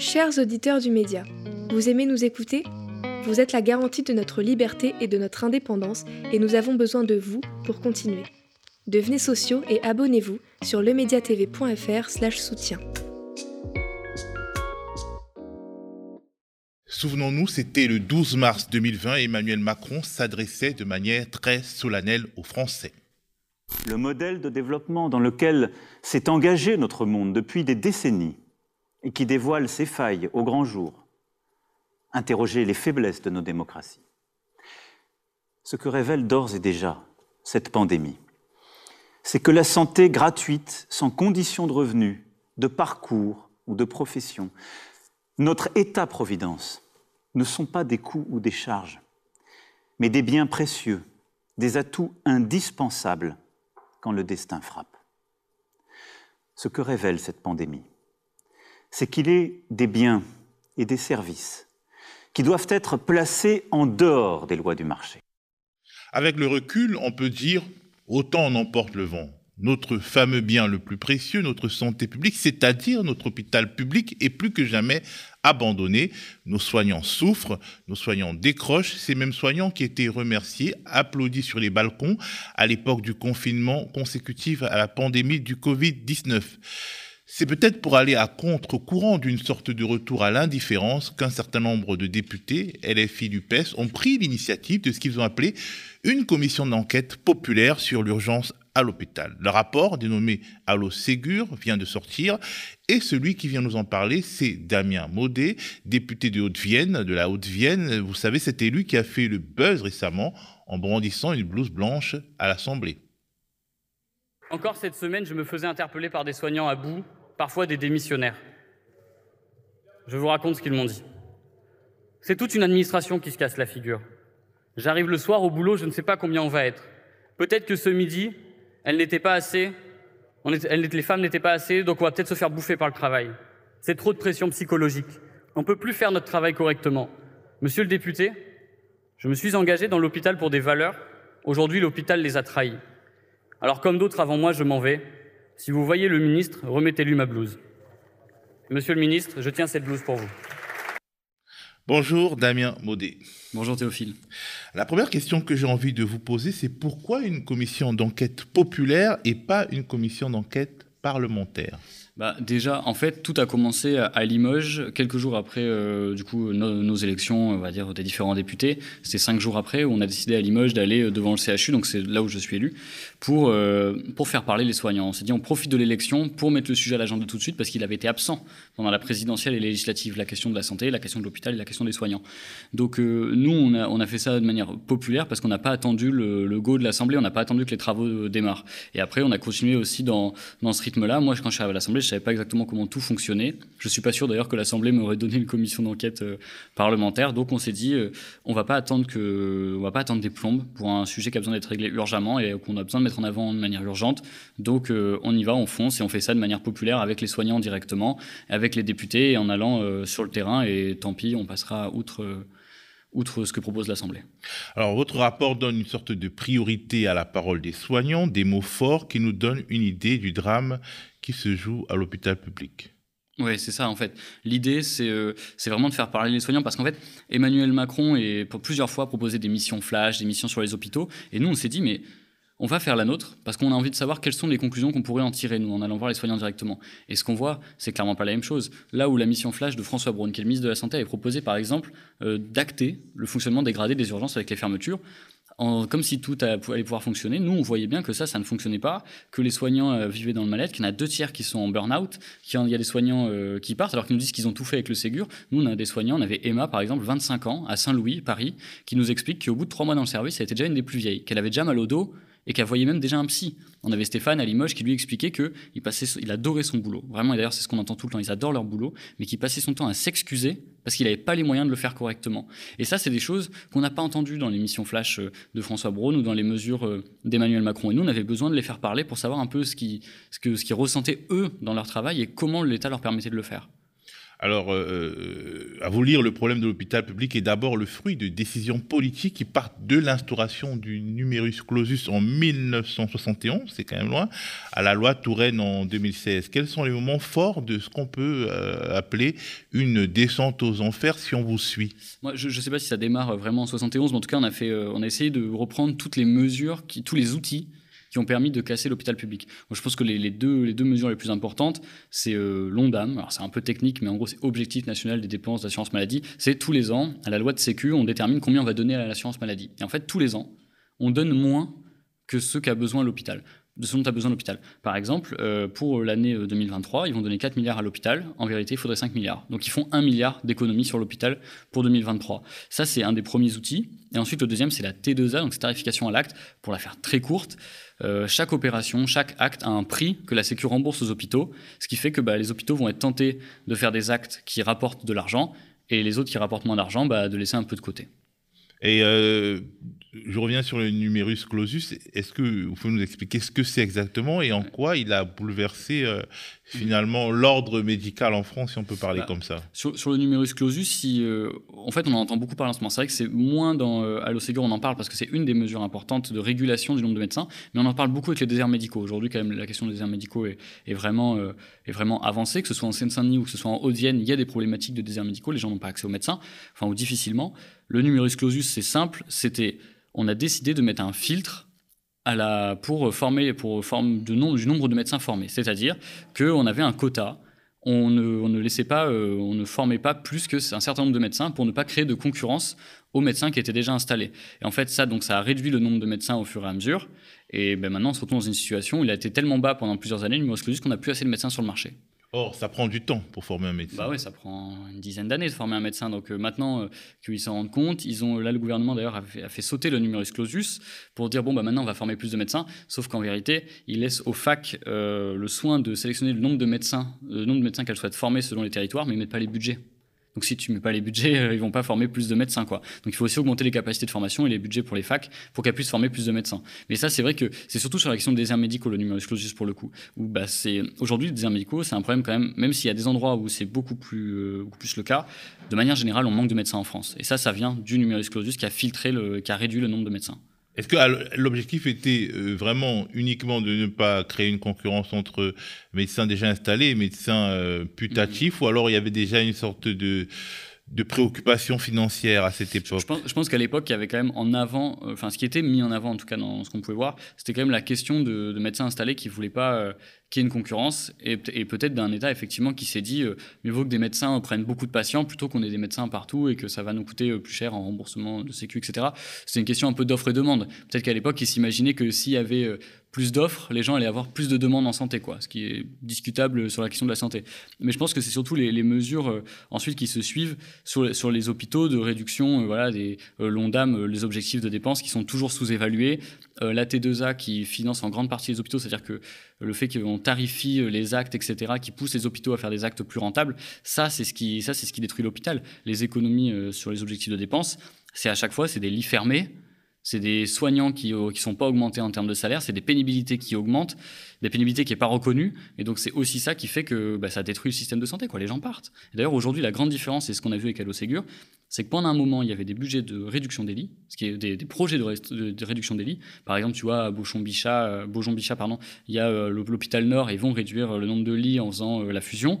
Chers auditeurs du média, vous aimez nous écouter? Vous êtes la garantie de notre liberté et de notre indépendance et nous avons besoin de vous pour continuer. Devenez sociaux et abonnez-vous sur lemediatv.fr soutien. Souvenons-nous, c'était le 12 mars 2020, Emmanuel Macron s'adressait de manière très solennelle aux Français. Le modèle de développement dans lequel s'est engagé notre monde depuis des décennies et qui dévoile ses failles au grand jour, interroger les faiblesses de nos démocraties. Ce que révèle d'ores et déjà cette pandémie, c'est que la santé gratuite, sans condition de revenus, de parcours ou de profession, notre État-providence, ne sont pas des coûts ou des charges, mais des biens précieux, des atouts indispensables quand le destin frappe. Ce que révèle cette pandémie, c'est qu'il est des biens et des services qui doivent être placés en dehors des lois du marché. Avec le recul, on peut dire autant on emporte le vent. Notre fameux bien le plus précieux, notre santé publique, c'est-à-dire notre hôpital public, est plus que jamais abandonné. Nos soignants souffrent, nos soignants décrochent, ces mêmes soignants qui étaient remerciés, applaudis sur les balcons à l'époque du confinement consécutif à la pandémie du Covid-19. C'est peut-être pour aller à contre-courant d'une sorte de retour à l'indifférence qu'un certain nombre de députés, LFI du PES, ont pris l'initiative de ce qu'ils ont appelé une commission d'enquête populaire sur l'urgence à l'hôpital. Le rapport, dénommé Allo Ségur, vient de sortir et celui qui vient nous en parler, c'est Damien Maudet, député de Haute-Vienne, de la Haute-Vienne. Vous savez, cet élu qui a fait le buzz récemment en brandissant une blouse blanche à l'Assemblée. Encore cette semaine, je me faisais interpeller par des soignants à bout parfois des démissionnaires. Je vous raconte ce qu'ils m'ont dit. C'est toute une administration qui se casse la figure. J'arrive le soir au boulot, je ne sais pas combien on va être. Peut-être que ce midi, elles n'étaient pas assez, les femmes n'étaient pas assez, donc on va peut-être se faire bouffer par le travail. C'est trop de pression psychologique. On ne peut plus faire notre travail correctement. Monsieur le député, je me suis engagé dans l'hôpital pour des valeurs. Aujourd'hui, l'hôpital les a trahis. Alors comme d'autres avant moi, je m'en vais. Si vous voyez le ministre, remettez-lui ma blouse. Monsieur le ministre, je tiens cette blouse pour vous. Bonjour Damien Maudet. Bonjour Théophile. La première question que j'ai envie de vous poser, c'est pourquoi une commission d'enquête populaire et pas une commission d'enquête parlementaire bah, déjà, en fait, tout a commencé à Limoges, quelques jours après euh, du coup, nos, élections, on va dire, des différents députés. C'était cinq jours après où on a décidé à Limoges d'aller euh, devant le CHU, donc c'est là où je suis élu, pour, euh, pour faire parler les soignants. On s'est dit, on profite de l'élection pour mettre le sujet à l'agenda tout de suite, parce qu'il avait été absent pendant la présidentielle et législative, la question de la santé, la question de l'hôpital et la question des soignants. Donc nous, on a, on a fait ça de manière populaire, parce qu'on n'a pas attendu le, le go de l'Assemblée, on n'a pas attendu que les travaux démarrent. Et après, on a continué aussi dans, dans ce rythme-là. Moi, quand je suis arrivé à l'Assemblée, je savais pas exactement comment tout fonctionnait. Je suis pas sûr d'ailleurs que l'Assemblée m'aurait donné une commission d'enquête euh, parlementaire. Donc on s'est dit, euh, on va pas attendre que, on va pas attendre des plombes pour un sujet qui a besoin d'être réglé urgemment et qu'on a besoin de mettre en avant de manière urgente. Donc euh, on y va, on fonce et on fait ça de manière populaire avec les soignants directement, avec les députés et en allant sur le terrain. Et tant pis, on passera outre outre ce que propose l'Assemblée. Alors, votre rapport donne une sorte de priorité à la parole des soignants, des mots forts qui nous donnent une idée du drame qui se joue à l'hôpital public. Oui, c'est ça en fait. L'idée, euh, c'est vraiment de faire parler les soignants parce qu'en fait, Emmanuel Macron est pour plusieurs fois proposé des missions flash, des missions sur les hôpitaux. Et nous, on s'est dit, mais on va faire la nôtre parce qu'on a envie de savoir quelles sont les conclusions qu'on pourrait en tirer, nous, en allant voir les soignants directement. Et ce qu'on voit, c'est clairement pas la même chose. Là où la mission flash de François Braun, qui est le ministre de la Santé, avait proposé, par exemple, euh, d'acter le fonctionnement dégradé des urgences avec les fermetures, comme si tout allait pouvoir fonctionner. Nous, on voyait bien que ça, ça ne fonctionnait pas, que les soignants euh, vivaient dans le mal-être, qu'il y en a deux tiers qui sont en burn-out, qu'il y a des soignants euh, qui partent, alors qu'ils nous disent qu'ils ont tout fait avec le Ségur. Nous, on a des soignants, on avait Emma, par exemple, 25 ans, à Saint-Louis, Paris, qui nous explique qu'au bout de trois mois dans le service, elle était déjà une des plus vieilles, qu'elle avait déjà mal au dos, et qu'elle voyait même déjà un psy. On avait Stéphane à Limoges qui lui expliquait que il, passait, il adorait son boulot. Vraiment, et d'ailleurs, c'est ce qu'on entend tout le temps, ils adorent leur boulot, mais qu'il passait son temps à s'excuser parce qu'il n'avait pas les moyens de le faire correctement. Et ça, c'est des choses qu'on n'a pas entendues dans l'émission Flash euh, de François Braun ou dans les mesures euh, d'Emmanuel Macron. Et nous, on avait besoin de les faire parler pour savoir un peu ce qu'ils ce ce ressentaient eux dans leur travail et comment l'État leur permettait de le faire. Alors, euh, à vous lire, le problème de l'hôpital public est d'abord le fruit de décisions politiques qui partent de l'instauration du numerus clausus en 1971, c'est quand même loin, à la loi Touraine en 2016. Quels sont les moments forts de ce qu'on peut euh, appeler une descente aux enfers si on vous suit? Moi, je ne sais pas si ça démarre vraiment en 71, mais en tout cas, on a, fait, euh, on a essayé de reprendre toutes les mesures, tous les outils qui ont permis de casser l'hôpital public. je pense que les, deux, mesures les plus importantes, c'est euh, l'ONDAM, alors c'est un peu technique, mais en gros c'est Objectif national des dépenses d'assurance maladie, c'est tous les ans, à la loi de Sécu, on détermine combien on va donner à l'assurance maladie. Et en fait, tous les ans, on donne moins que ce qu'a besoin l'hôpital de ce dont a besoin l'hôpital. Par exemple, euh, pour l'année 2023, euh, ils vont donner 4 milliards à l'hôpital. En vérité, il faudrait 5 milliards. Donc ils font 1 milliard d'économies sur l'hôpital pour 2023. Ça, c'est un des premiers outils. Et ensuite, le deuxième, c'est la T2A, donc c'est tarification à l'acte. Pour la faire très courte, euh, chaque opération, chaque acte a un prix que la Sécu rembourse aux hôpitaux, ce qui fait que bah, les hôpitaux vont être tentés de faire des actes qui rapportent de l'argent et les autres qui rapportent moins d'argent, bah, de laisser un peu de côté. Et je reviens sur le numerus clausus. Est-ce que vous pouvez nous expliquer ce que c'est exactement et en quoi il a bouleversé euh, finalement l'ordre médical en France, si on peut parler bah, comme ça? sur, le numerus clausus, si, euh, en fait, on en entend beaucoup parler en ce moment. C'est vrai que c'est moins dans euh, Allo Ségur, on en parle parce que c'est une des mesures importantes de régulation du nombre de médecins, mais on en parle beaucoup avec les déserts médicaux. Aujourd'hui, quand même, la question des déserts médicaux est, vraiment, est vraiment avancée, que ce soit en Seine-Saint-Denis ou que ce soit en Haute-Vienne, il y a des problématiques de déserts médicaux, les gens n'ont pas accès aux médecins, enfin, ou difficilement. Le numerus clausus, c'est simple, c'était on a décidé de mettre un filtre pour former pour du nombre de médecins formés. C'est-à-dire qu'on avait un quota. On ne, laissait pas, euh, on ne formait pas plus que un certain nombre de médecins pour ne pas créer de concurrence aux médecins qui étaient déjà installés. Et en fait, ça, donc, ça a réduit le nombre de médecins au fur et à mesure. Et ben, maintenant, on se retrouve dans une situation où il a été tellement bas pendant plusieurs années, le qu'on n'a plus assez de médecins sur le marché. Or, ça prend du temps pour former un médecin. Bah oui, ça prend une dizaine d'années de former un médecin. Donc euh, maintenant euh, qu'ils s'en rendent compte, ils ont là le gouvernement d'ailleurs a, fait, sauter le numerus clausus pour dire bon bah maintenant on va former plus de médecins. Sauf qu'en vérité, ils laissent aux facs euh, le soin de sélectionner le nombre de médecins, le nombre de médecins qu'elles souhaitent former selon les territoires, mais ils mettent pas les budgets. Donc si tu mets pas les budgets, euh, ils vont pas former plus de médecins quoi. Donc il faut aussi augmenter les capacités de formation et les budgets pour les facs pour qu'elles puissent former plus de médecins. Mais ça c'est vrai que c'est surtout sur la question des déserts médicaux le numerus clausus pour le coup. Où bah c'est aujourd'hui les déserts médicaux c'est un problème quand même même s'il y a des endroits où c'est beaucoup plus euh, plus le cas. De manière générale on manque de médecins en France et ça ça vient du numerus clausus qui a filtré le qui a réduit le nombre de médecins. Est-ce que l'objectif était euh, vraiment uniquement de ne pas créer une concurrence entre médecins déjà installés et médecins euh, putatifs, mm-hmm. ou alors il y avait déjà une sorte de de préoccupations financières à cette époque Je pense, qu'à l'époque, il y avait quand même en avant, euh, enfin ce qui était mis en avant en tout cas dans ce qu'on pouvait voir, c'était quand même la question de, médecins installés qui ne voulaient pas euh, qu'il y ait une concurrence et, peut-être d'un État effectivement qui s'est dit euh, mieux vaut que des médecins prennent beaucoup de patients plutôt qu'on ait des médecins partout et que ça va nous coûter plus cher en remboursement de sécu, etc. C'est une question un peu d'offre et demande. Peut-être qu'à l'époque, ils s'imaginaient que s'il y avait plus d'offres, les gens allaient avoir plus de demandes en santé, quoi, ce qui est discutable sur la question de la santé. Mais je pense que c'est surtout les, mesures euh, ensuite qui se suivent sur, les hôpitaux de réduction, euh, voilà, des euh, l'ONDAM, les objectifs de dépenses qui sont toujours sous-évalués, la T2A qui finance en grande partie les hôpitaux, c'est-à-dire que le fait qu'on tarifie les actes, etc., qui pousse les hôpitaux à faire des actes plus rentables, ça c'est ce qui, ça c'est ce qui détruit l'hôpital. Les économies sur les objectifs de dépenses, c'est à chaque fois c'est des lits fermés c'est des soignants qui ne euh, sont pas augmentés en termes de salaire, c'est des pénibilités qui augmentent, des pénibilités qui n'est pas reconnues. Et donc, c'est aussi ça qui fait que bah, ça détruit le système de santé. Quoi. Les gens partent. D'ailleurs, aujourd'hui, la grande différence, et ce qu'on a vu avec Allo Ségur, c'est que pendant un moment, il y avait des budgets de réduction des lits, ce qui est des, projets de, réduction des lits. Par exemple, tu vois, à Beaujon-Bichat, euh, il y a euh, l'hôpital Nord et ils vont réduire le nombre de lits en faisant la fusion.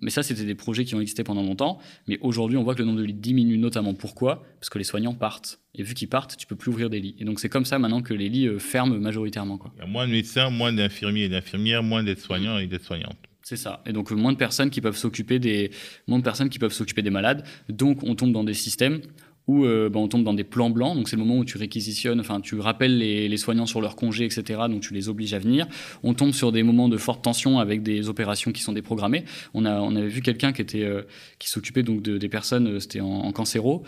Mais ça, c'était des projets qui ont existé pendant longtemps. Mais aujourd'hui, on voit que le nombre de lits diminue notamment. Pourquoi? Parce que les soignants partent. Et vu qu'ils partent, tu peux plus ouvrir des lits. Et donc, c'est comme ça maintenant que les lits euh, ferment majoritairement. Quoi. Il y a moins de médecins, moins d'infirmiers et d'infirmières, moins d'aides-soignants et d'aides-soignantes. C'est ça. Et donc, moins de personnes qui peuvent s'occuper des, moins de personnes qui peuvent s'occuper des malades. Donc, on tombe dans des systèmes où euh, bah, on tombe dans des plans blancs. Donc c'est le moment où tu réquisitionnes, enfin tu rappelles les, soignants sur leur congé, etc. Donc tu les obliges à venir. On tombe sur des moments de forte tension avec des opérations qui sont déprogrammées. On a on avait vu quelqu'un qui était euh, qui s'occupait donc de, des personnes, euh, c'était en, en cancéro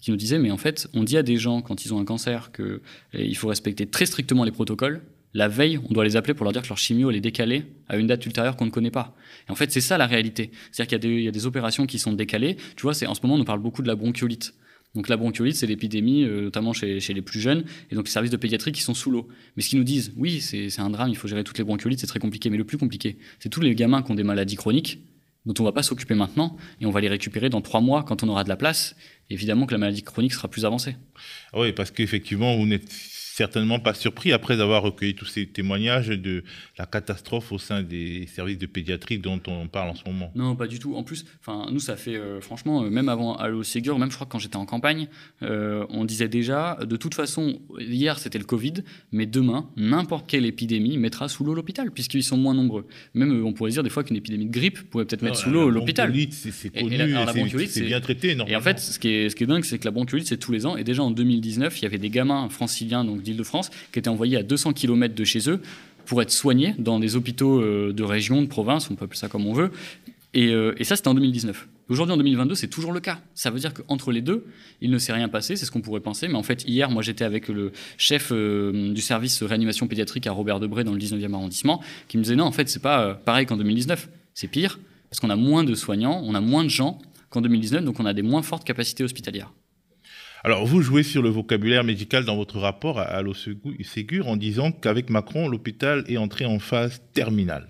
qui nous disait mais en fait on dit à des gens quand ils ont un cancer que il faut respecter très strictement les protocoles la veille, on doit les appeler pour leur dire que leur chimio est décalée à une date ultérieure qu'on ne connaît pas. Et en fait, c'est ça la réalité. C'est-à-dire qu'il y, y, a des opérations qui sont décalées. Tu vois, en ce moment, on nous parle beaucoup de la bronchiolite. Donc la bronchiolite, c'est l'épidémie, euh, notamment chez, les plus jeunes, et donc les services de pédiatrie qui sont sous l'eau. Mais ce qu'ils nous disent, oui, c'est un drame, il faut gérer toutes les bronchiolites, c'est très compliqué. Mais le plus compliqué, c'est tous les gamins qui ont des maladies chroniques dont on va pas s'occuper maintenant, et on va les récupérer dans trois mois quand on aura de la place. Évidemment que la maladie chronique sera plus avancée. Ah oui, parce qu'effectivement, vous n'êtes certainement pas surpris après avoir recueilli tous ces témoignages de la catastrophe au sein des services de pédiatrie dont on parle en ce moment. Non, pas du tout. En plus, enfin, nous, ça fait euh, franchement, euh, même avant Allo Ségur, même je crois que quand j'étais en campagne, euh, on disait déjà, de toute façon, hier c'était le Covid, mais demain, n'importe quelle épidémie mettra sous l'eau l'hôpital, puisqu'ils sont moins nombreux. Même, on pourrait dire des fois qu'une épidémie de grippe pourrait peut-être mettre sous l'eau l'hôpital. C'est connu, c'est bien traité. Et en fait, ce qui est, ce qui est dingue, c'est que la bronchiolite, c'est tous les ans. Et déjà en 2019, il y avait des gamins franciliens, donc d'Île-de-France, qui étaient envoyés à 200 km de chez eux pour être soignés dans des hôpitaux euh, de région, de province, on peut appeler ça comme on veut. Euh, et, ça, c'était en 2019. Aujourd'hui, en 2022, c'est toujours le cas. Ça veut dire qu'entre les deux, il ne s'est rien passé, c'est ce qu'on pourrait penser. Mais en fait, hier, moi, j'étais avec le chef euh, du service réanimation pédiatrique à Robert Debré dans le 19e arrondissement, qui me disait non, en fait, c'est pas pareil qu'en 2019. C'est pire, parce qu'on a moins de soignants, on a moins de gens qu'en 2019, donc on a des moins fortes capacités hospitalières. Alors, vous jouez sur le vocabulaire médical dans votre rapport à Ségur en disant qu'avec Macron, l'hôpital est entré en phase terminale.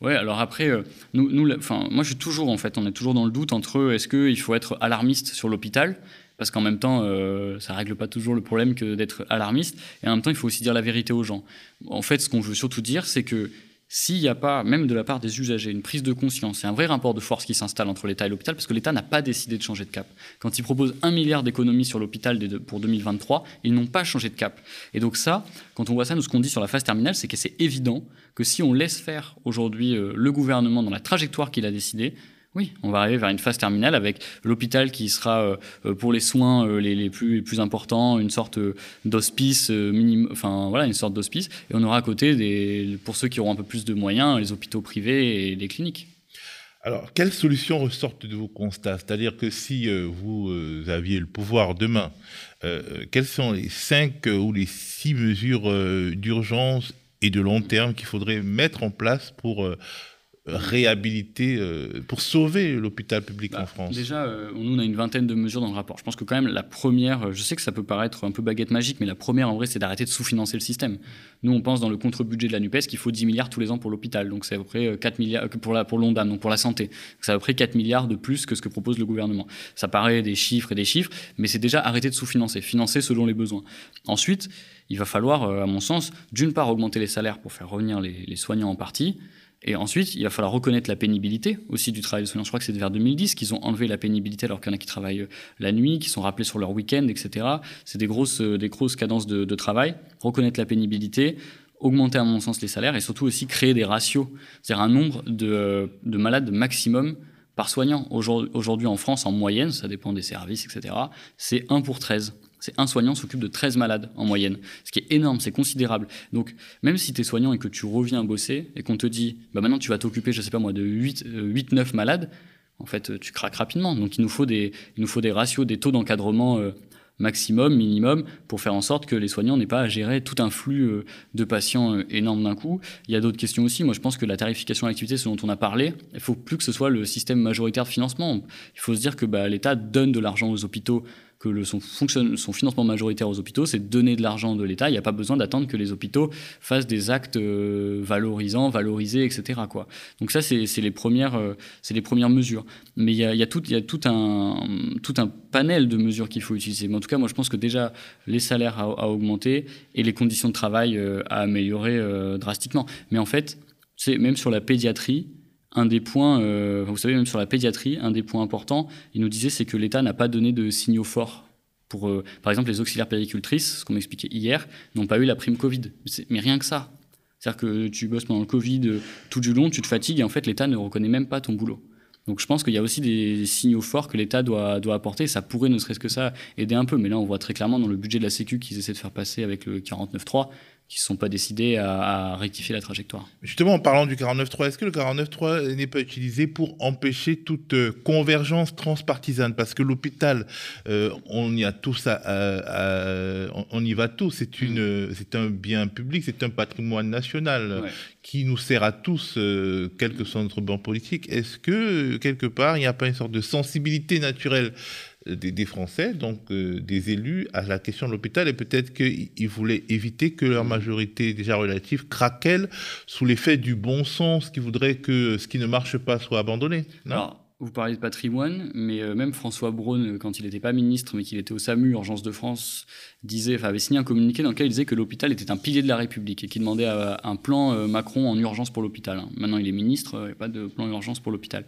Ouais, alors après, euh, nous, moi je suis toujours en fait, on est toujours dans le doute entre est-ce qu'il faut être alarmiste sur l'hôpital, parce qu'en même temps, euh, ça règle pas toujours le problème que d'être alarmiste, et en même temps, il faut aussi dire la vérité aux gens. En fait, ce qu'on veut surtout dire, c'est que s'il n'y a pas, même de la part des usagers, une prise de conscience et un vrai rapport de force qui s'installe entre l'État et l'hôpital, parce que l'État n'a pas décidé de changer de cap. Quand il propose un milliard d'économies sur l'hôpital pour 2023, ils n'ont pas changé de cap. Et donc ça, quand on voit ça, nous, ce qu'on dit sur la phase terminale, c'est que c'est évident que si on laisse faire aujourd'hui euh, le gouvernement dans la trajectoire qu'il a décidée, oui, on va arriver vers une phase terminale avec l'hôpital qui sera euh, euh, pour les soins euh, les, plus, importants, une sorte d'hospice enfin voilà, une sorte d'hospice, et on aura à côté pour ceux qui auront un peu plus de moyens, les hôpitaux privés et les cliniques. Alors, quelles solutions ressortent de vos constats? C'est-à-dire que si vous aviez le pouvoir demain, quelles sont les cinq ou les six mesures d'urgence et de long terme qu'il faudrait mettre en place pour réhabiliter, euh, pour sauver l'hôpital public en bah, France Déjà, euh, nous, on a une vingtaine de mesures dans le rapport. Je pense que quand même, la première, euh, je sais que ça peut paraître un peu baguette magique, mais la première, en vrai, c'est d'arrêter de sous-financer le système. Nous, on pense dans le contre-budget de la NUPES qu'il faut 10 milliards tous les ans pour l'hôpital. Donc, c'est à peu près 4 milliards pour, la, pour l'ONDAM, donc pour la santé. C'est à peu près 4 milliards de plus que ce que propose le gouvernement. Ça paraît des chiffres et des chiffres, mais c'est déjà arrêter de sous-financer, financer selon les besoins. Ensuite, il va falloir, à mon sens, d'une part augmenter les salaires pour faire revenir les, les soignants en partie, et ensuite, il va falloir reconnaître la pénibilité aussi du travail de soignants. Je crois que c'est vers 2010 qu'ils ont enlevé la pénibilité alors qu'il y en a qui travaillent euh, la nuit, qui sont rappelés sur leur week-end, etc. C'est des grosses, euh, des grosses cadences de, travail. Reconnaître la pénibilité, augmenter à mon sens les salaires et surtout aussi créer des ratios, c'est-à-dire un nombre de, euh, de malades maximum par soignant. Aujourd'hui en France, en moyenne, ça dépend des services, etc., c'est 1 pour 13 c'est un soignant s'occupe de 13 malades en moyenne, ce qui est énorme, c'est considérable. Donc, même si tu es soignant et que tu reviens bosser et qu'on te dit, bah maintenant tu vas t'occuper, je sais pas moi, de 8, 8 9 malades, en fait, tu craques rapidement. Donc, il nous faut des, il nous faut des ratios, des taux d'encadrement euh, maximum, minimum, pour faire en sorte que les soignants n'aient pas à gérer tout un flux euh, de patients euh, énorme d'un coup. Il y a d'autres questions aussi. Moi, je pense que la tarification à l'activité, ce dont on a parlé, il faut plus que ce soit le système majoritaire de financement. Il faut se dire que bah, l'État donne de l'argent aux hôpitaux que son, financement majoritaire aux hôpitaux, c'est de donner de l'argent de l'État. Il n'y a pas besoin d'attendre que les hôpitaux fassent des actes euh, valorisants, valorisés, etc. Donc ça, c'est les, premières, euh, mesures. Mais il y a, tout, un, panel de mesures qu'il faut utiliser. Mais en tout cas, moi, je pense que déjà, les salaires à, augmenter et les conditions de travail euh, à améliorer drastiquement. Mais en fait, c'est même sur la pédiatrie, un des points, euh, vous savez, même sur la pédiatrie, un des points importants, il nous disait, c'est que l'État n'a pas donné de signaux forts. Pour, euh, par exemple, les auxiliaires péricultrices, ce qu'on m'expliquait hier, n'ont pas eu la prime Covid. Mais rien que ça. C'est-à-dire que tu bosses pendant le Covid euh, tout du long, tu te fatigues et en fait l'État ne reconnaît même pas ton boulot. Donc je pense qu'il y a aussi des signaux forts que l'État doit, doit apporter. Ça pourrait, ne serait-ce que ça, aider un peu. Mais là, on voit très clairement dans le budget de la Sécu qu'ils essaient de faire passer avec le 49.3 qui ne sont pas décidés à, rectifier la trajectoire. Justement, en parlant du 49.3, est-ce que le 49.3 n'est pas utilisé pour empêcher toute euh, convergence transpartisane? Parce que l'hôpital, euh, on y a tous, à, on y va tous. C'est une, mm. c'est un bien public, c'est un patrimoine national qui nous sert à tous, euh, quel que soit notre banc politique. Est-ce que quelque part, il n'y a pas une sorte de sensibilité naturelle des, Français, donc des élus, à la question de l'hôpital et peut-être qu'ils voulaient éviter que leur majorité déjà relative craquelle sous l'effet du bon sens qui voudrait que ce qui ne marche pas soit abandonné. Non? Vous parlez de patrimoine, mais euh, même François Braun, quand il n'était pas ministre, mais qu'il était au SAMU, Urgence de France, disait, avait signé un communiqué dans lequel il disait que l'hôpital était un pilier de la République et qu'il demandait un plan euh, Macron en urgence pour l'hôpital. Hein. Maintenant, il est ministre, il n'y a pas de plan urgence pour l'hôpital.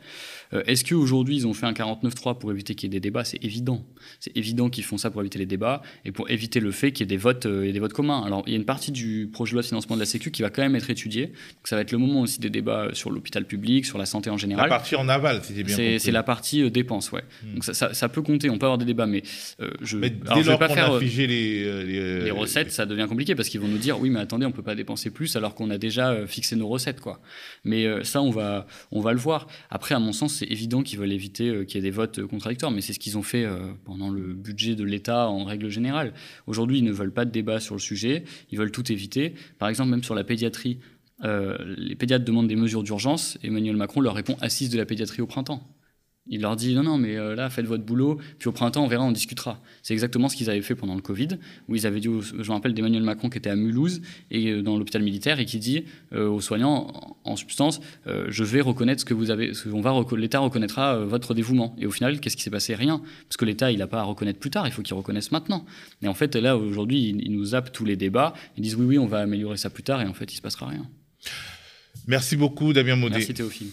Euh, est-ce qu'aujourd'hui, ils ont fait un 49-3 pour éviter qu'il y ait des débats? C'est évident. C'est évident qu'ils font ça pour éviter les débats et pour éviter le fait qu'il y ait des votes, et des votes communs. Alors, il y a une partie du projet de loi de financement de la Sécu qui va quand même être étudiée. Donc, ça va être le moment aussi des débats sur l'hôpital public, sur la santé en général. La partie en aval, c'était bien C'est la partie euh, dépenses, ouais. Hmm. Donc ça, ça, peut compter, on peut avoir des débats, mais euh, je. Mais dès lors qu'on a figé les, les, les, recettes, ça devient compliqué parce qu'ils vont nous dire oui, mais attendez, on peut pas dépenser plus alors qu'on a déjà euh, fixé nos recettes, quoi. Mais ça, on va, on va le voir. Après, à mon sens, c'est évident qu'ils veulent éviter qu'il y ait des votes contradictoires, mais c'est ce qu'ils ont fait pendant le budget de l'État en règle générale. Aujourd'hui, ils ne veulent pas de débat sur le sujet, ils veulent tout éviter. Par exemple, même sur la pédiatrie. Les pédiatres demandent des mesures d'urgence. Emmanuel Macron leur répond assise de la pédiatrie au printemps. Il leur dit non, non, mais euh, là, faites votre boulot, puis au printemps, on verra, on discutera. C'est exactement ce qu'ils avaient fait pendant le Covid, où ils avaient dit, je me rappelle d'Emmanuel Macron qui était à Mulhouse, et euh, dans l'hôpital militaire, et qui dit euh, aux soignants, en, substance, je vais reconnaître ce que vous avez, l'État reconnaîtra votre dévouement. Et au final, qu'est-ce qui s'est passé? Rien, parce que l'État, il n'a pas à reconnaître plus tard, il faut qu'il reconnaisse maintenant. Et en fait, là, aujourd'hui, ils, nous zappent tous les débats, ils disent oui, oui, on va améliorer ça plus tard, et en fait, il se passera rien. Merci beaucoup, Damien Maudet. Merci Théophile.